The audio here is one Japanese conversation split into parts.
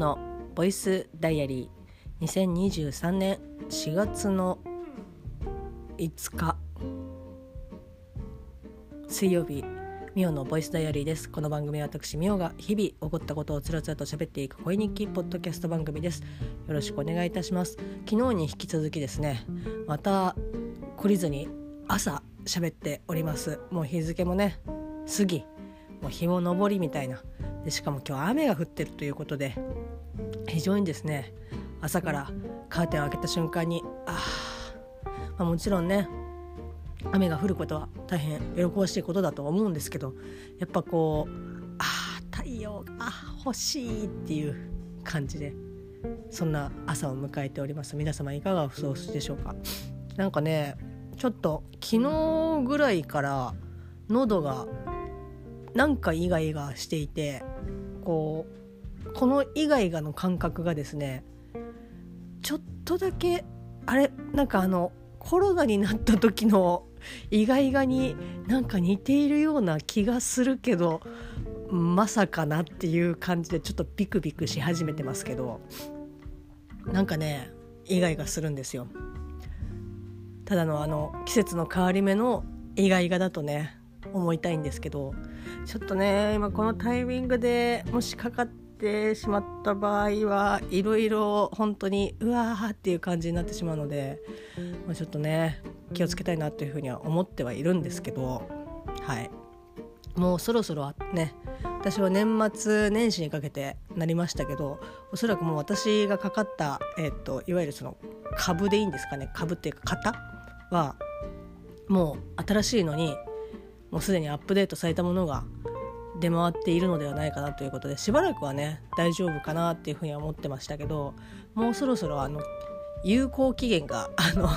のボイスダイアリー2023年4月の5日。水曜日ミオのボイスダイアリーです。この番組は私ミオが日々起こったことをつらつらと喋っていく声日記ポッドキャスト番組です。よろしくお願いいたします。昨日に引き続きですねまた懲りずに朝喋っております。もう日付もね過ぎ。もう日も昇りみたいな。でしかも今日雨が降ってるということで非常にですね朝からカーテンを開けた瞬間にあ、まあ、もちろんね雨が降ることは大変喜ばしいことだと思うんですけどやっぱこうあ太陽が欲しいっていう感じでそんな朝を迎えております。皆様いかがお過ごしでしょうか。なんかねちょっと昨日ぐらいから喉がなんかイガイガしていてこうこのイガイガの感覚がですねちょっとだけあれなんかあのコロナになった時の イガイガになんか似ているような気がするけどまさかなっていう感じでちょっとビクビクし始めてますけどなんかねイガイガするんですよ。ただのあの季節の変わり目のイガイガだとね思いたいんですけど。ちょっとね今このタイミングでもしかかってしまった場合はいろいろ本当にうわーっていう感じになってしまうので、まあ、ちょっとね気をつけたいなというふうには思ってはいるんですけど。はい。もうそろそろね私は年末年始にかけてなりましたけどおそらくもう私がかかった、えーと、といわゆるその株でいいんですかね。株っていうか型はもう新しいのにもうすでにアップデートされたものが出回っているのではないかなということでしばらくはね大丈夫かなっていうふうには思ってましたけどもうそろそろあの有効期限があの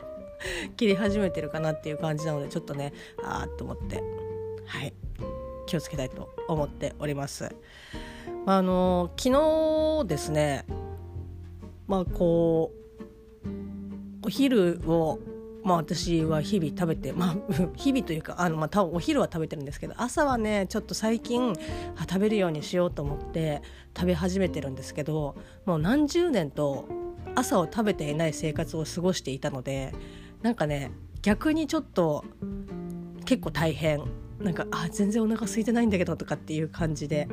切り始めてるかなっていう感じなのでちょっとねあーっと思ってはい気をつけたいと思っております。まあの昨日ですねまあこうお昼をまあ私は日々食べてまあ 日々というかあのまあお昼は食べてるんですけど朝はねちょっと最近食べるようにしようと思って食べ始めてるんですけどもう何十年と朝を食べていない生活を過ごしていたのでなんかね逆にちょっと結構大変。なんかあ全然お腹空いてないんだけどとかっていう感じで。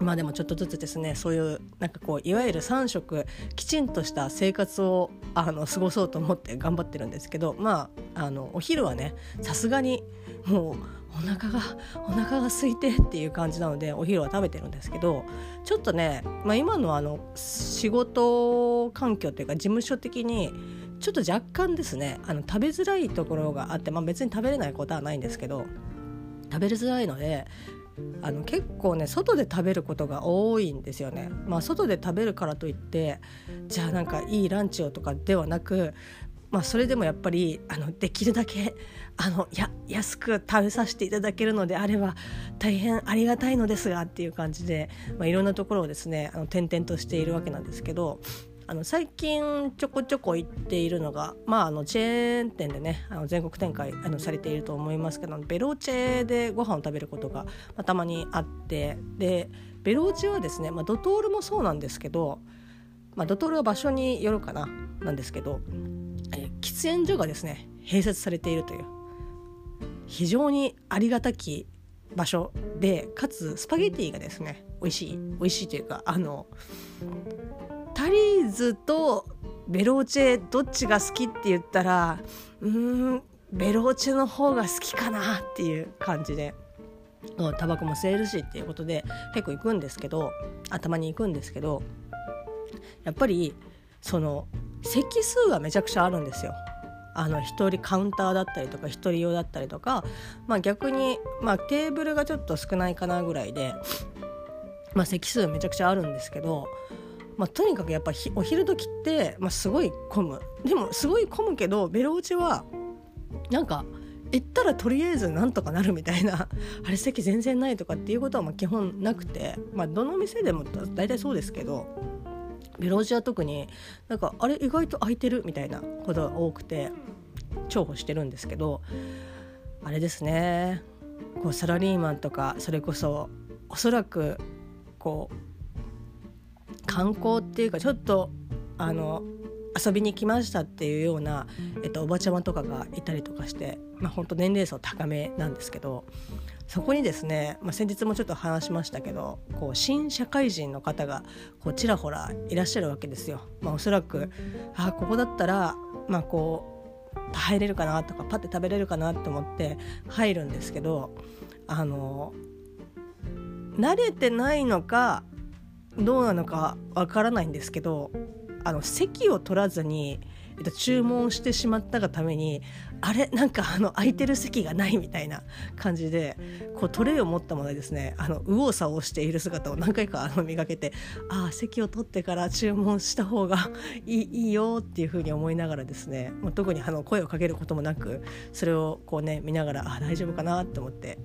まあでもちょっとずつですねそういうなんかこういわゆる3食きちんとした生活をあの過ごそうと思って頑張ってるんですけどまああのお昼はねさすがにもうお腹がお腹が空いてっていう感じなのでお昼は食べてるんですけどちょっとね、まあ、今のあの仕事環境というか事務所的にちょっと若干ですねあの食べづらいところがあって、まあ、別に食べれないことはないんですけど食べづらいのであの結構ね外で食べることが多いんですよね。まあ、外で食べるからといってじゃあなんかいいランチをとかではなく、まあ、それでもやっぱりあのできるだけあのや安く食べさせていただけるのであれば大変ありがたいのですがっていう感じで、まあ、いろんなところをですねあの転々としているわけなんですけどあの最近ちょこちょこ行っているのが、まあ、あのチェーン店でねあの全国展開あのされていると思いますけどベローチェでご飯を食べることが、まあ、たまにあってでベローチェはですね、まあ、ドトールもそうなんですけど、まあ、ドトールは場所によるかななんですけど、え喫煙所がですね併設されているという非常にありがたき場所でかつスパゲティがですね美味しい美味しいというかあのタリーズとベローチェどっちが好きって言ったらうーんベローチェの方が好きかなっていう感じでタバコも吸えるしっていうことで結構行くんですけど頭に行くんですけどやっぱりその席数がめちゃくちゃあるんですよ。あの1人カウンターだったりとか1人用だったりとか、まあ、逆に、まあ、テーブルがちょっと少ないかなぐらいで、まあ、席数めちゃくちゃあるんですけどまあ、とにかくやっぱお昼時って、まあ、すごい混む。でもすごい混むけどベロ打ちはなんか行ったらとりあえずなんとかなるみたいな あれ席全然ないとかっていうことはまあ基本なくて、まあ、どの店でも大体そうですけどベローチは特になんかあれ意外と空いてるみたいなことが多くて重宝してるんですけどあれですね。こうサラリーマンとかそれこそおそらくこう観光っていうかちょっとあの遊びに来ましたっていうような、えっと、おばちゃまとかがいたりとかして、まあ、本当年齢層高めなんですけどそこにですね、まあ、先日もちょっと話しましたけどこう新社会人の方がこうちらほらいらっしゃるわけですよ。まあ、おそらくあここだったら、まあ、こう入れるかなとかパッて食べれるかなと思って入るんですけどあの慣れてないのかどうなのかわからないんですけどあの席を取らずに、えっと、注文してしまったがためにあれなんかあの空いてる席がないみたいな感じでこうトレイを持ったままですね。あの右往左往している姿を何回かあの見かけてああ席を取ってから注文した方が いいいいよっていうふうに思いながらですねもう特にあの声をかけることもなくそれをこうね見ながらあ大丈夫かなって思って。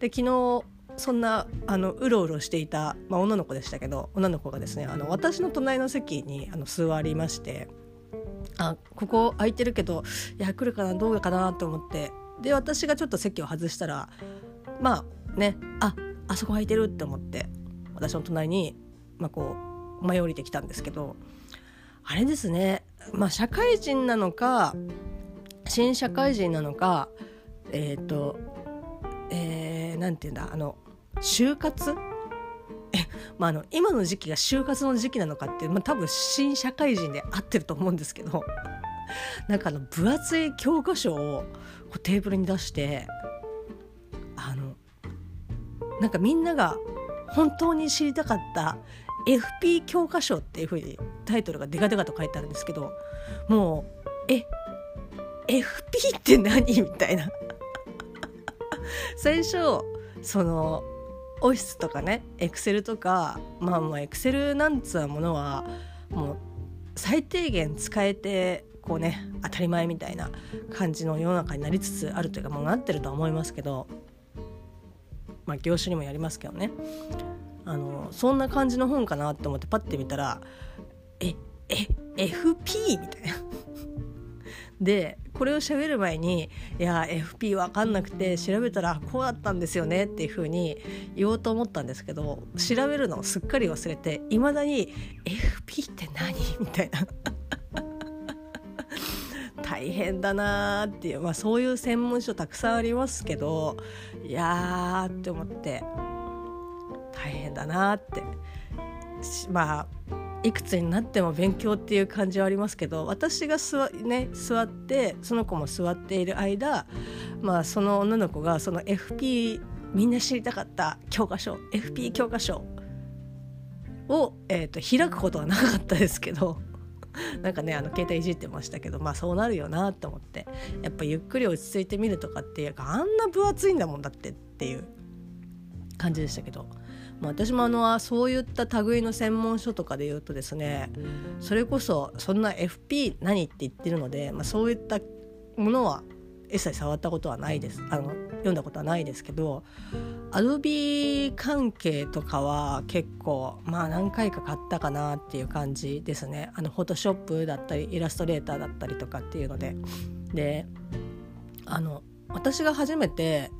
で昨日そんなあのうろうろしていた、まあ、女の子でしたけど女の子がですねあの私の隣の席にあの座りましてあここ空いてるけどいや来るかなどうかなと思ってで私がちょっと席を外したらまあねああそこ空いてるって思って私の隣に、まあ、こう舞い降りてきたんですけどあれですね、まあ、社会人なのか新社会人なのかえっ、ー、とえー、なんていうんだあの就活？え、まあ、あの今の時期が就活の時期なのかっていう、まあ、多分新社会人で合ってると思うんですけど なんかあの分厚い教科書をこうテーブルに出してあのなんかみんなが本当に知りたかった FP 教科書っていうふうにタイトルがデカデカと書いてあるんですけどもうえ FP って何？みたいな。最初そのオフィスとかねエクセルとかまあもうエクセルなんつうものはもう最低限使えてこうね当たり前みたいな感じの世の中になりつつあるというかもうなってるとは思いますけどまあ業種にもやりますけどね。あのそんな感じの本かなって思ってパッて見たらええ FP みたいな。でこれを喋る前に「いや FP 分かんなくて調べたらこうだったんですよね」っていうふうに言おうと思ったんですけど調べるのをすっかり忘れていまだに「FP って何?」みたいな 大変だなーっていう、まあ、そういう専門書たくさんありますけどいやーって思って大変だなーってまあいくつになっても勉強っていう感じはありますけど私が座,、ね、座ってその子も座っている間、まあ、その女の子がその FP みんな知りたかった教科書 FP 教科書を、えーと、開くことはなかったですけど なんかねあの携帯いじってましたけどまあそうなるよなと思ってやっぱゆっくり落ち着いてみるとかっていうかあんな分厚いんだもんだってっていう感じでしたけど。まあ、私もあのそういった類の専門書とかで言うとですねそれこそそんな FP 何って言ってるので、まあ、そういったものは一切触ったことはないです。あの読んだことはないですけどアドビ関係とかは結構まあ何回か買ったかなっていう感じですね。あのフォトショップだったりイラストレーターだったりとかっていうので。であの私が初めて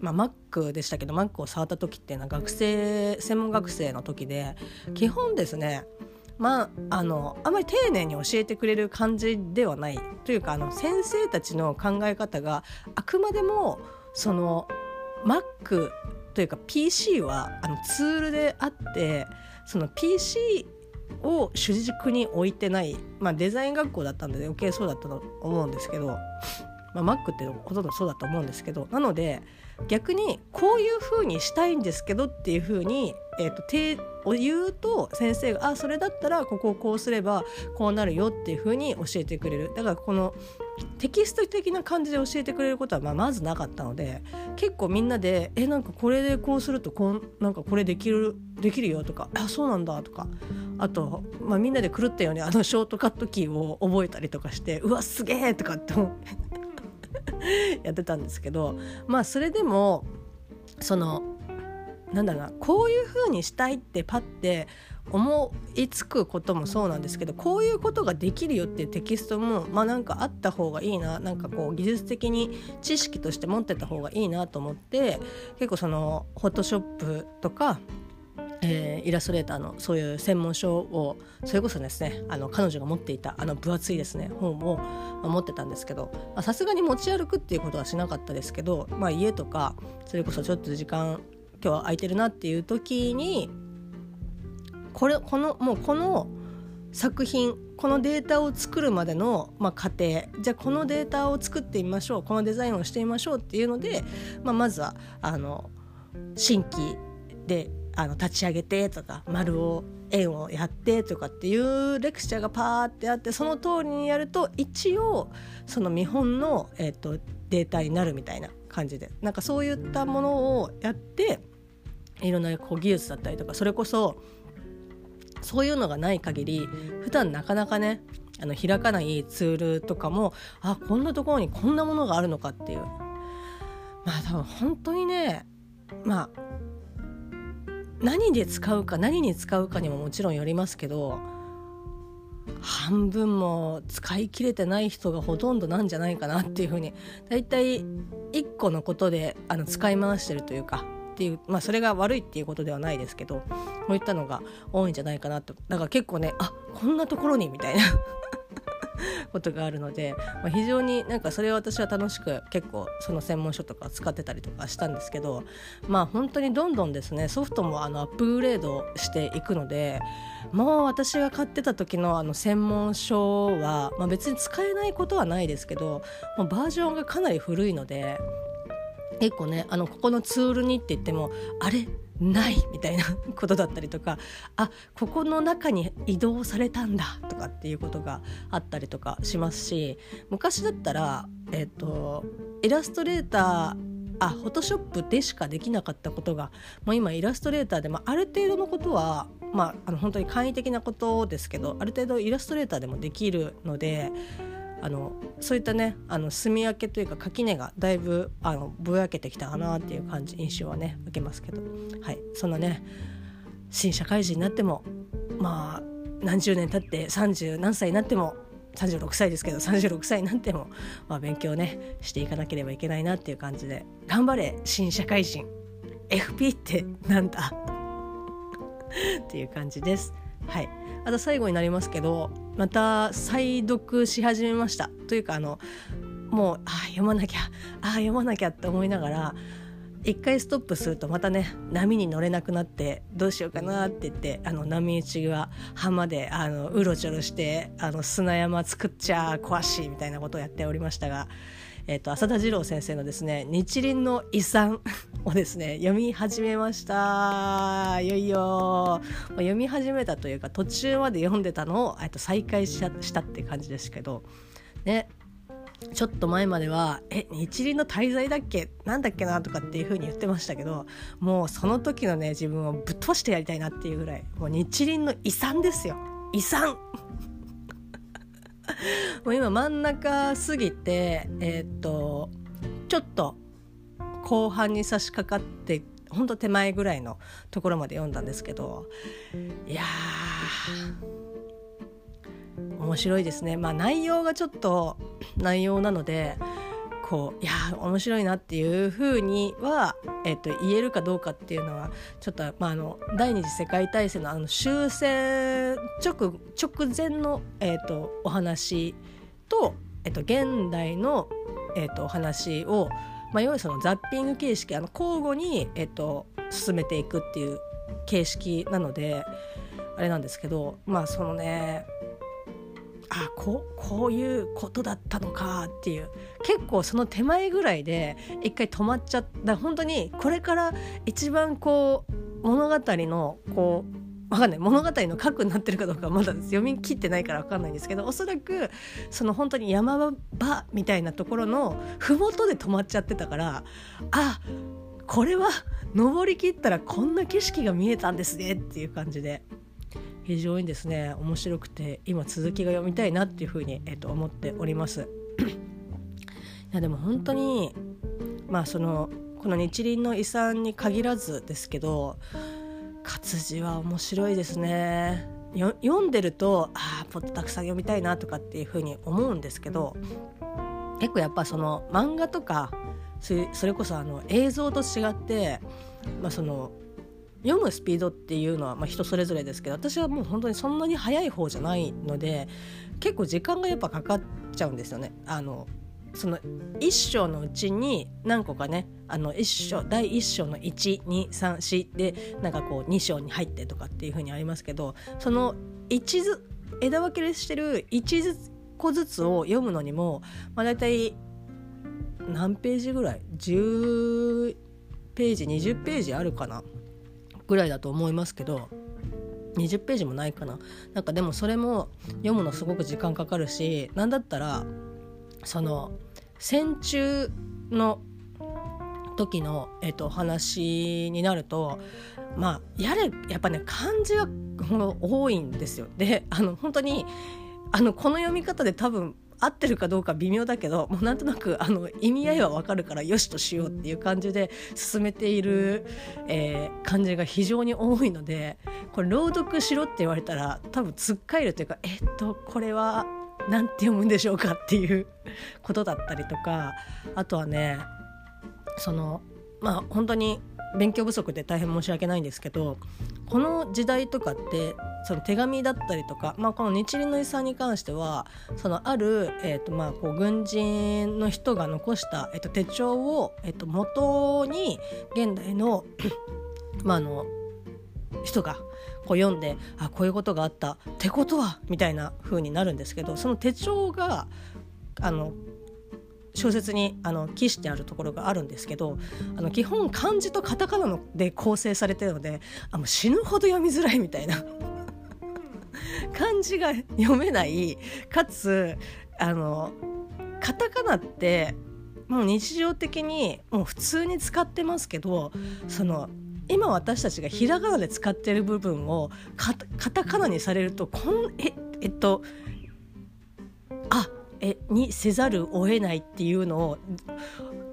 まあ、Mac でしたけど Mac を触った時っていうのは学生専門学生の時で基本ですねまああのあまり丁寧に教えてくれる感じではない。というかあの先生たちの考え方があくまでもその Mac というか PC はあのツールであってその PC を主軸に置いてない、まあ、デザイン学校だったんで余計そうだったと思うんですけど、まあ、Mac ってほとんどそうだと思うんですけどなので逆にこういう風にしたいんですけどっていう風に、えーと、手を言うと先生が「あそれだったらここをこうすればこうなるよ」っていう風に教えてくれるだからこのテキスト的な感じで教えてくれることはままずなかったので結構みんなで「えなんかこれでこうするとこんなんかこれできるできるよ」とか「あそうなんだ」とかあと、まあ、みんなで狂ったようにあのショートカットキーを覚えたりとかして「うわすげえ!」とかって思って。やってたんですけどまあそれでもそのなんだろうなこういう風にしたいってパッて思いつくこともそうなんですけどこういうことができるよっていうテキストもまあなんかあった方がいいななんかこう技術的に知識として持ってた方がいいなと思って結構そのフォトショップとかえー、イラストレーターのそういう専門書をそれこそですねあの彼女が持っていたあの分厚いですね本を持ってたんですけどさすがに持ち歩くっていうことはしなかったですけど、まあ、家とかそれこそちょっと時間今日は空いてるなっていう時にこれこのもうこの作品このデータを作るまでの、まあ、過程じゃあこのデータを作ってみましょうこのデザインをしてみましょうっていうので、まあ、まずはあの新規であの立ち上げてとか丸を円をやってとかっていうレクチャーがパーってあってその通りにやると一応その見本の、えーと、データになるみたいな感じで。なんかそういったものをやっていろんなこう技術だったりとかそれこそそういうのがない限り普段なかなかねあの開かないツールとかもあこんなところにこんなものがあるのかっていう。まあ多分本当にねまあ何で使うか何に使うかにももちろんよりますけど半分も使い切れてない人がほとんどなんじゃないかなっていうふうに大体1個のことであの使い回してるというかっていうまあそれが悪いっていうことではないですけどこういったのが多いんじゃないかなと。だから結構ねあこんなところにみたいな。ことがあるので、まあ、非常になんかそれは私は楽しく結構その専門書とか使ってたりとかしたんですけどまあ本当にどんどんですねソフトもあのアップグレードしていくのでもう私が買ってた時のあの専門書は、まあ、別に使えないことはないですけどもうバージョンがかなり古いので結構ねあのここのツールにって言ってもあれ？ないみたいなことだったりとかあここの中に移動されたんだとかっていうことがあったりとかしますし昔だったら、えっと、イラストレーターあフォトショップでしかできなかったことがもう今イラストレーターで、まあ、ある程度のことは、まあ、あの本当に簡易的なことですけどある程度イラストレーターでもできるのであのそういったねあの墨分けというか垣根がだいぶあのぼやけてきたかなっていう感じ印象はね受けますけど、はい、そんなね新社会人になってもまあ何十年経って30何歳になっても36歳ですけど36歳になっても、まあ、勉強ねしていかなければいけないなっていう感じで頑張れ新社会人。FP ってなんだ？っていう感じです。はい、あと最後になりますけどまた再読し始めました。というかあのもうあ読まなきゃあ読まなきゃって思いながら一回ストップするとまたね波に乗れなくなってどうしようかなって言ってあの波打ちは浜であのうろちょろしてあの砂山作っちゃ壊しみたいなことをやっておりましたがえーと、浅田次郎先生のですね日輪の遺産をですね 読み始めました。いよいよ。読み始めたというか途中まで読んでたのを、えー、と再開したって感じですけど。ね。ちょっと前までは「え日輪の滞在だっけ？なんだっけな?」とかっていう風に言ってましたけどもうその時のね自分をぶっ飛ばしてやりたいなっていうぐらいもう日輪の遺産ですよ。遺産。もう今真ん中過ぎてえー、っとちょっと後半に差し掛かってほんと手前ぐらいのところまで読んだんですけどいや面白いですね。まあ内容がちょっと内容なのでこういや面白いなっていうふうには、えっと、言えるかどうかっていうのはちょっと、まあ、あの第二次世界大戦のあの終戦直直前の、えっと、お話と、えっと、現代の、えっと、お話を、まあ、いわゆるそのザッピング形式あの交互に、えっと、進めていくっていう形式なのであれなんですけどまあそのねあここういうことだったのかっていう。結構その手前ぐらいで一回止まっちゃった。本当にこれから一番こう物語のこうわかんない。物語の核になってるかどうかまだ読み切ってないから分かんないんですけどおそらくその本当に山場みたいなところの麓で止まっちゃってたからあこれは登りきったらこんな景色が見えたんですねっていう感じで。非常にですね面白くて今続きが読みたいなっていうふうに、えー、と思っております。いやでも本当にまあそのこの日輪の遺産に限らずですけど活字は面白いですね。読んでるとああもっとたくさん読みたいなとかっていうふうに思うんですけど結構やっぱその漫画とかそれこそあの映像と違って、まあ、その読むスピードっていうのはまあ人それぞれですけど私はもう本当にそんなに速い方じゃないので結構時間がやっぱかかっちゃうんですよね。あのその1章のうちに何個かねあの1章第1章の1234でなんかこう2章に入ってとかっていう風にありますけどその1ず枝分けしてる1個ずつを読むのにも、まあ、大体何ページぐらい？10ページ20ページあるかなぐらいだと思いますけど20ページもないかななんかでもそれも読むのすごく時間かかるし何だったらその戦中の時の、えっと、話になるとまあやれやっぱね漢字が多いんですよ。であの本当にあのこの読み方で多分合ってるかどうか微妙だけどもうなんとなくあの意味合いはわかるからよしとしようっていう感じで進めている、えー、感じが非常に多いのでこれ朗読しろって言われたら多分つっかえるというかえっとこれは何て読むんでしょうかっていうことだったりとかあとはねそのまあ本当に勉強不足で大変申し訳ないんですけどこの時代とかってその手紙だったりとか、まあ、この日輪の遺産に関してはそのある、えーとまあ、こう軍人の人が残した、えー、と手帳を、えー、と元に現代のまあ、あの人がこう読んであこういうことがあったってことはみたいな風になるんですけどその手帳があの小説にあの記してあるところがあるんですけどあの基本漢字とカタカナので構成されてるのであの死ぬほど読みづらいみたいな。漢字が読めないかつあのカタカナってもう日常的にもう普通に使ってますけどその今私たちがひらがなで使ってる部分をカタカナにされるとこんええっとあえにせざるを得ないっていうのを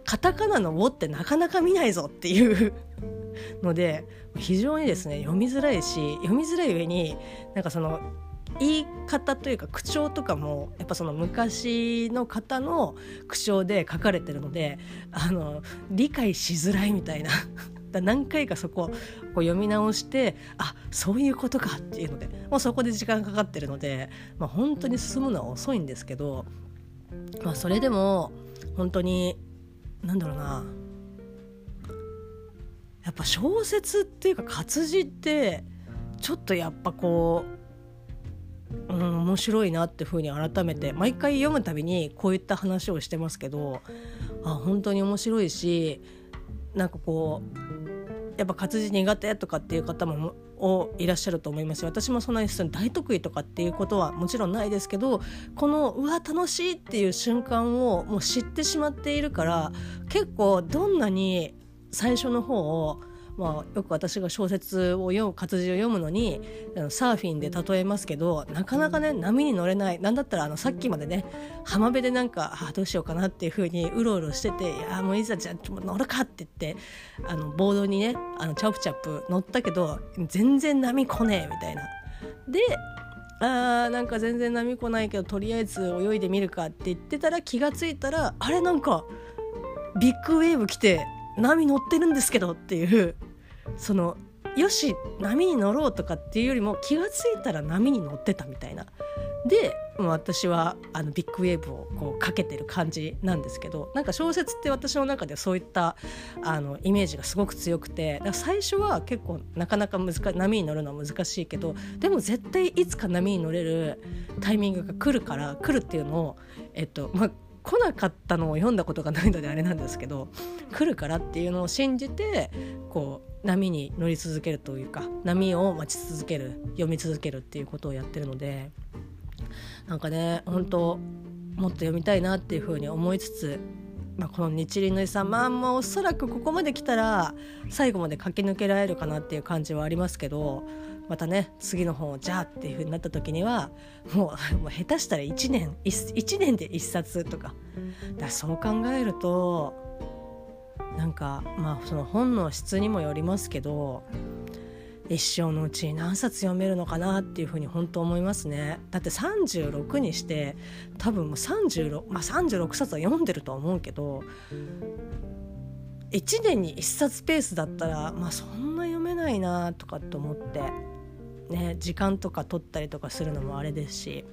カタカナの「を」ってなかなか見ないぞっていうので 非常にですね読みづらいし読みづらい上になんかその言い方というか口調とかもやっぱその昔の方の口調で書かれてるのであの理解しづらいみたいな。だ何回かそこをこう読み直してあそういうことかっていうのでもうそこで時間かかってるので、まあ、本当に進むのは遅いんですけど、まあ、それでも本当に何だろうなやっぱ小説っていうか活字ってちょっとやっぱこう、うん、面白いなってふうに改めて毎回読むたびにこういった話をしてますけどあ本当に面白いしなんかこうやっぱ活字苦手とかっていう方もをいらっしゃると思います私もそんなに大得意とかっていうことはもちろんないですけどこのうわ楽しいっていう瞬間をもう知ってしまっているから結構どんなに最初の方をまあ、よく私が小説を読む活字を読むのにサーフィンで例えますけどなかなかね波に乗れないなんだったらあのさっきまでね浜辺でなんかあどうしようかなっていうふうにうろうろしてて「いやもういざじゃあ乗るか」って言ってあのボードにねあのチャプチャプ乗ったけど全然波来ねえみたいな。であーなんか全然波来ないけどとりあえず泳いでみるかって言ってたら気が付いたらあれなんかビッグウェーブ来て波乗ってるんですけどっていうそのよし波に乗ろうとかっていうよりも気が付いたら波に乗ってたみたいな。で私はあのビッグウェーブをこうかけてる感じなんですけどなんか小説って私の中でそういったあのイメージがすごく強くて最初は結構なかなか難波に乗るのは難しいけどでも絶対いつか波に乗れるタイミングが来るから来るっていうのを、えっとまあ、来なかったのを読んだことがないのであれなんですけど来るからっていうのを信じてこう波に乗り続けるというか波を待ち続ける読み続けるっていうことをやってるのでなんかね本当もっと読みたいなっていうふうに思いつつ、まあ、この日輪の遺産まあもうおそらくここまで来たら最後まで駆け抜けられるかなっていう感じはありますけどまたね次の本をじゃあっていう風になった時にはもう もう下手したら1年 1, 1年で1冊とか。だそう考えるとなんかまあその本の質にもよりますけど一生のうちに何冊読めるのかなっていうふうに本当思いますね。だって36にして多分もう36まあ36冊は読んでると思うけど1年に1冊ペースだったらまあそんな読めないなとかって思って、ね、時間とか取ったりとかするのもあれですし。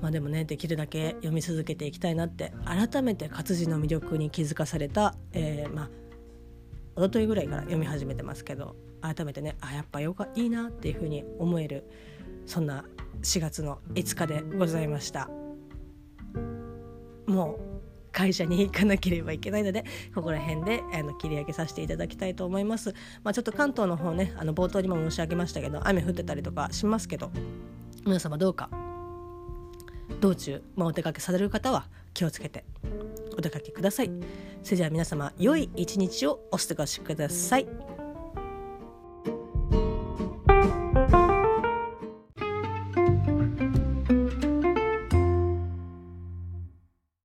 まあでもねできるだけ読み続けていきたいなって改めて活字の魅力に気づかされた、えー、まあ一昨日ぐらいから読み始めてますけど改めてねあやっぱよかいいなっていうふうに思えるそんな4月の5日でございましたもう会社に行かなければいけないのでここら辺であの切り上げさせていただきたいと思います、まあ、ちょっと関東の方ねあの冒頭にも申し上げましたけど雨降ってたりとかしますけど皆様どうか道中、まあ、お出かけされる方は気をつけてお出かけください。それでは皆様良い一日をお過ごしください。